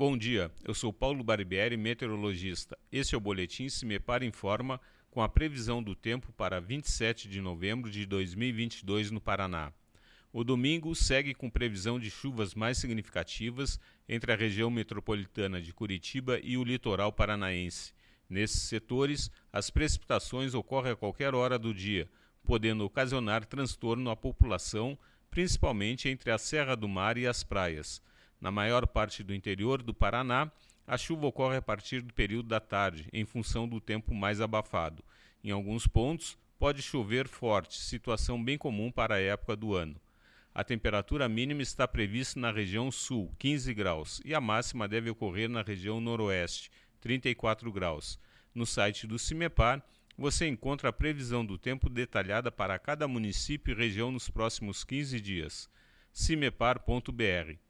Bom dia, eu sou Paulo Barbieri, meteorologista. Este é o boletim Se Me Para Informa com a previsão do tempo para 27 de novembro de 2022 no Paraná. O domingo segue com previsão de chuvas mais significativas entre a região metropolitana de Curitiba e o litoral paranaense. Nesses setores, as precipitações ocorrem a qualquer hora do dia, podendo ocasionar transtorno à população, principalmente entre a Serra do Mar e as praias. Na maior parte do interior do Paraná, a chuva ocorre a partir do período da tarde, em função do tempo mais abafado. Em alguns pontos, pode chover forte, situação bem comum para a época do ano. A temperatura mínima está prevista na região sul, 15 graus, e a máxima deve ocorrer na região noroeste, 34 graus. No site do CIMEPAR, você encontra a previsão do tempo detalhada para cada município e região nos próximos 15 dias. cimepar.br